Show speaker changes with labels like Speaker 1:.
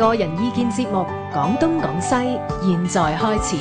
Speaker 1: 个人意见节目广东广西现在开始。